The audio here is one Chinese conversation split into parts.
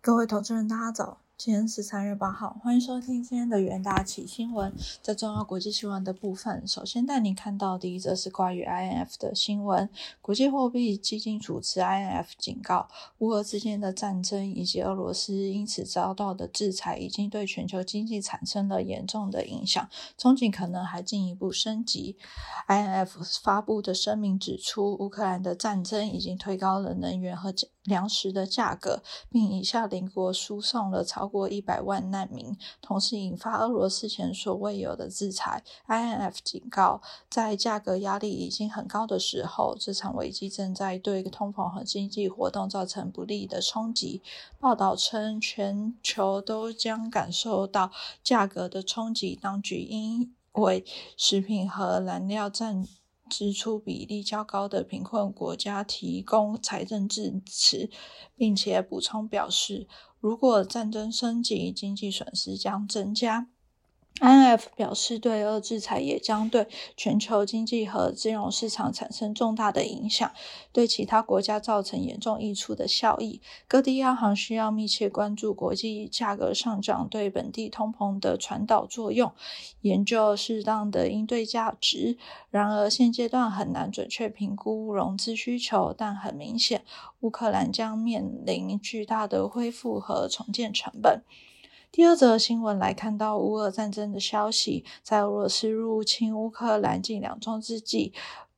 各位投资人，大家早。今天是三月八号，欢迎收听今天的元大起新闻。在重要国际新闻的部分，首先带您看到第一则是关于 INF 的新闻。国际货币基金组织 INF 警告，乌俄之间的战争以及俄罗斯因此遭到的制裁，已经对全球经济产生了严重的影响，憧憬可能还进一步升级。INF 发布的声明指出，乌克兰的战争已经推高了能源和粮食的价格，并已向邻国输送了超过一百万难民，同时引发俄罗斯前所未有的制裁。INF 警告，在价格压力已经很高的时候，这场危机正在对通膨和经济活动造成不利的冲击。报道称，全球都将感受到价格的冲击。当局因为食品和燃料占支出比例较高的贫困国家提供财政支持，并且补充表示，如果战争升级，经济损失将增加。INF 表示，对俄制裁也将对全球经济和金融市场产生重大的影响，对其他国家造成严重益处的效益。各地央行需要密切关注国际价格上涨对本地通膨的传导作用，研究适当的应对价值。然而，现阶段很难准确评估融资需求，但很明显，乌克兰将面临巨大的恢复和重建成本。第二则新闻来看到乌俄战争的消息，在俄罗斯入侵乌克兰近两周之际。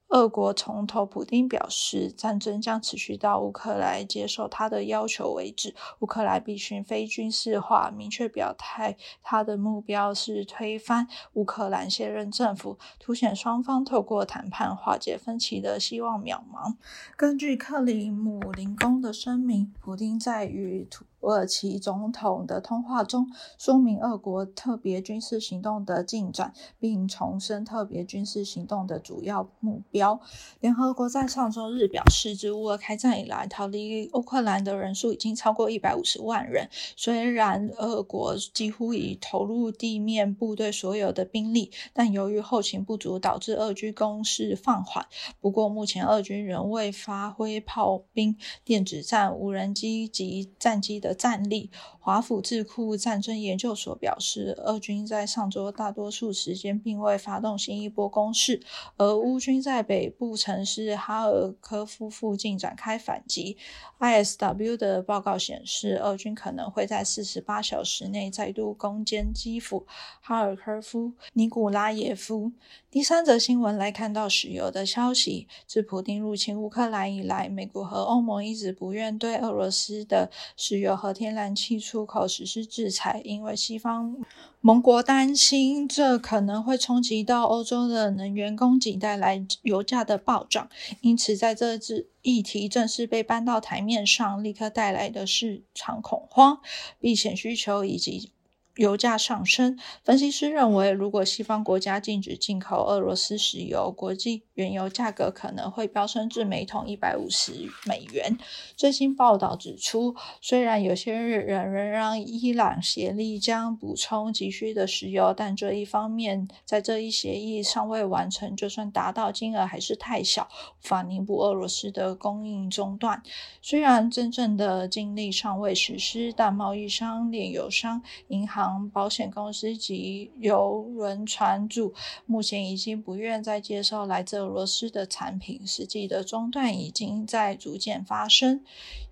俄国总统普京表示，战争将持续到乌克兰接受他的要求为止。乌克兰必须非军事化，明确表态，他的目标是推翻乌克兰现任政府，凸显双方透过谈判化解分歧的希望渺茫。根据克里姆林宫的声明，普京在与土土耳其总统的通话中，说明俄国特别军事行动的进展，并重申特别军事行动的主要目标。联合国在上周日表示，自乌俄开战以来，逃离乌克兰的人数已经超过一百五十万人。虽然俄国几乎已投入地面部队所有的兵力，但由于后勤不足，导致俄军攻势放缓。不过，目前俄军仍未发挥炮兵、电子战、无人机及战机的战力。华府智库战争研究所表示，俄军在上周大多数时间并未发动新一波攻势，而乌军在北部城市哈尔科夫附近展开反击。ISW 的报告显示，俄军可能会在四十八小时内再度攻坚基辅、哈尔科夫、尼古拉耶夫。第三则新闻来看到石油的消息，自普丁入侵乌克兰以来，美国和欧盟一直不愿对俄罗斯的石油和天然气出口实施制裁，因为西方。盟国担心这可能会冲击到欧洲的能源供给，带来油价的暴涨。因此，在这次议题正式被搬到台面上，立刻带来的市场恐慌、避险需求以及。油价上升，分析师认为，如果西方国家禁止进口俄罗斯石油，国际原油价格可能会飙升至每桶一百五十美元。最新报道指出，虽然有些人仍让伊朗协力将补充急需的石油，但这一方面，在这一协议尚未完成，就算达到金额还是太小，无法弥补俄罗斯的供应中断。虽然真正的禁令尚未实施，但贸易商、炼油商、银行。保险公司及邮轮船主目前已经不愿再接受来自俄罗斯的产品，实际的中断已经在逐渐发生。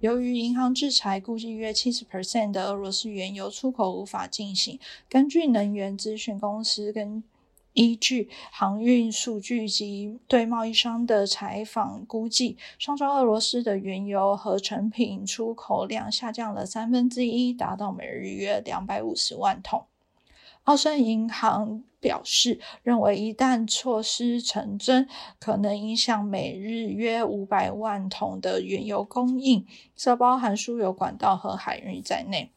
由于银行制裁，估计约七十 percent 的俄罗斯原油出口无法进行。根据能源咨询公司跟依据航运数据及对贸易商的采访估计，上周俄罗斯的原油合成品出口量下降了三分之一，达到每日约两百五十万桶。澳盛银行表示，认为一旦措施成真，可能影响每日约五百万桶的原油供应，这包含输油管道和海运在内。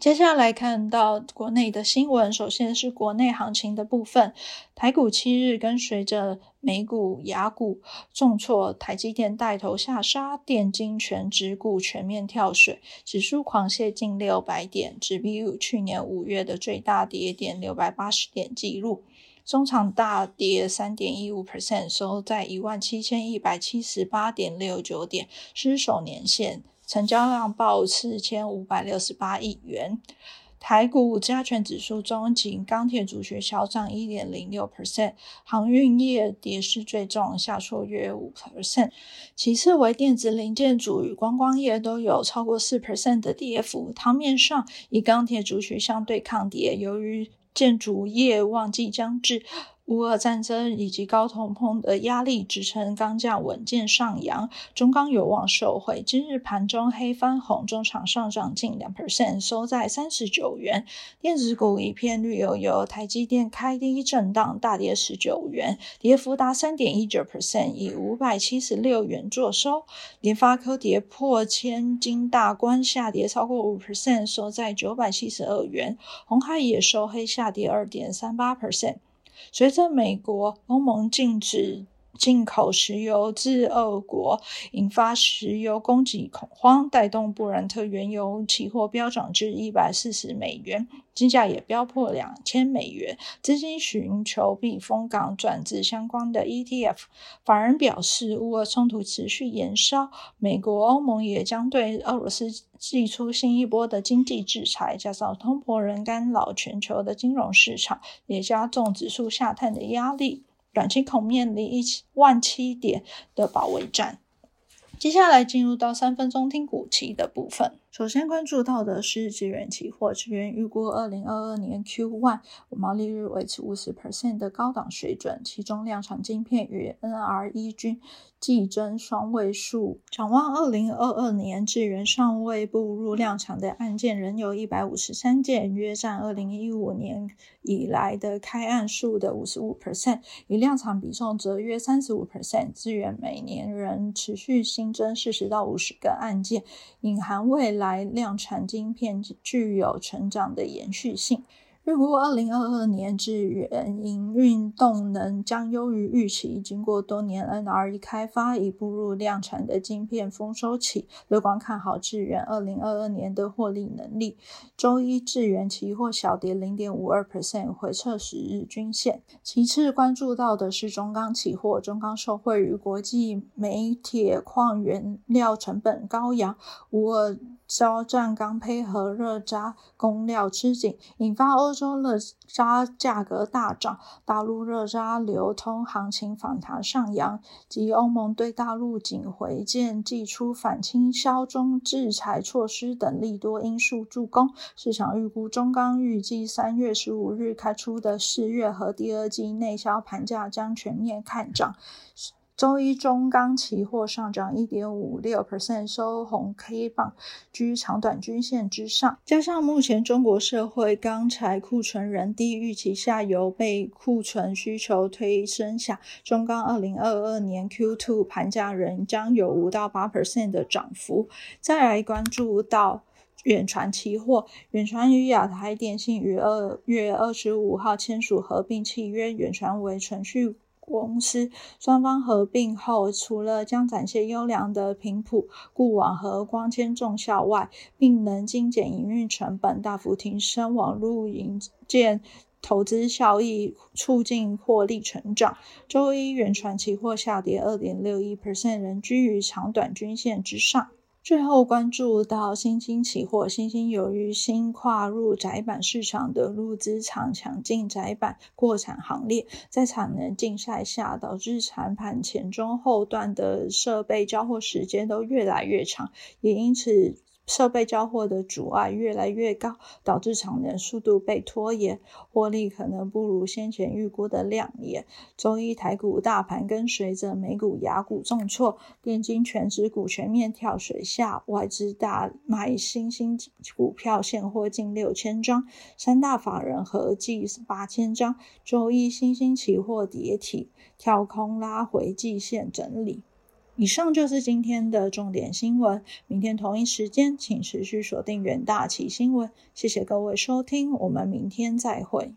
接下来看到国内的新闻，首先是国内行情的部分。台股七日跟随着美股、雅股重挫，台积电带头下杀，电金全指股全面跳水，指数狂泻近六百点，只比去年五月的最大跌点六百八十点记录。中场大跌三点一五 percent，收在一万七千一百七十八点六九点，失守年线。成交量报四千五百六十八亿元。台股加权指数中，仅钢铁主学小涨一点零六 percent，航运业跌势最重，下挫约五 percent。其次为电子零件组与观光业都有超过四 percent 的跌幅。汤面上，以钢铁主学相对抗跌，由于建筑业旺季将至。乌俄战争以及高通膨的压力支撑钢价稳健上扬，中钢有望受惠。今日盘中黑翻红，中场上涨近两 percent，收在三十九元。电子股一片绿油油，台积电开低震荡，大跌十九元，跌幅达三点一九 percent，以五百七十六元作收。联发科跌破千金大关，下跌超过五 percent，收在九百七十二元。红海也收黑，下跌二点三八 percent。随着美国、欧盟禁止进口石油自俄国，引发石油供给恐慌，带动布兰特原油期货飙涨至一百四十美元，金价也飙破两千美元。资金寻求避风港，转至相关的 ETF。法人表示，乌俄冲突持续延烧，美国、欧盟也将对俄罗斯祭出新一波的经济制裁，加上通膨仍干扰全球的金融市场，也加重指数下探的压力。短期恐面临一万七点的保卫战。接下来进入到三分钟听股期的部分。首先关注到的是资源期货，资源预估二零二二年 Q one 毛利率维持五十 percent 的高档水准，其中量产晶片与 NRE 均季增双位数。展望二零二二年，资源尚未步入量产的案件仍有一百五十三件，约占二零一五年以来的开案数的五十五 percent，以量产比重则约三十五 percent。资源每年仍持续新增四十到五十个案件，隐含未。来量产晶片具有成长的延续性。预估二零二二年至元营运动能将优于预期。经过多年 NRE 开发，已步入量产的晶片丰收期，乐观看好智源二零二二年的获利能力。周一智源期货小跌零点五二 percent，回撤十日均线。其次关注到的是中钢期货，中钢受惠于国际煤铁矿原料成本高扬，无二交战钢配合热轧供料吃紧，引发欧洲热轧价格大涨，大陆热轧流通行情反弹上扬，及欧盟对大陆仅回建寄出反倾销中制裁措施等利多因素助攻，市场预估中钢预计三月十五日开出的四月和第二季内销盘价将全面看涨。周一中钢期货上涨一点五六 percent，收红 K 棒，居长短均线之上。加上目前中国社会钢材库存仍低，预期下游被库存需求推升下，中钢二零二二年 Q two 盘价仍将有五到八 percent 的涨幅。再来关注到远传期货，远传与亚太电信于二月二十五号签署合并契约，远传为程序。公司双方合并后，除了将展现优良的频谱、固网和光纤重效外，并能精简营运成本，大幅提升网络营建投资效益，促进获利成长。周一远传期货下跌二点六一 percent，仍居于长短均线之上。最后关注到新兴期货，新兴由于新跨入窄板市场的入资厂抢进窄板过产行列，在产能竞赛下，导致产盘前中后段的设备交货时间都越来越长，也因此。设备交货的阻碍越来越高，导致产能速度被拖延，获利可能不如先前预估的亮眼。周一台股大盘跟随着美股、雅股重挫，电金全指股全面跳水下，外资大买新兴股票现货近六千张，三大法人合计八千张。周一新兴期货跌停，跳空拉回季线整理。以上就是今天的重点新闻。明天同一时间，请持续锁定远大旗新闻。谢谢各位收听，我们明天再会。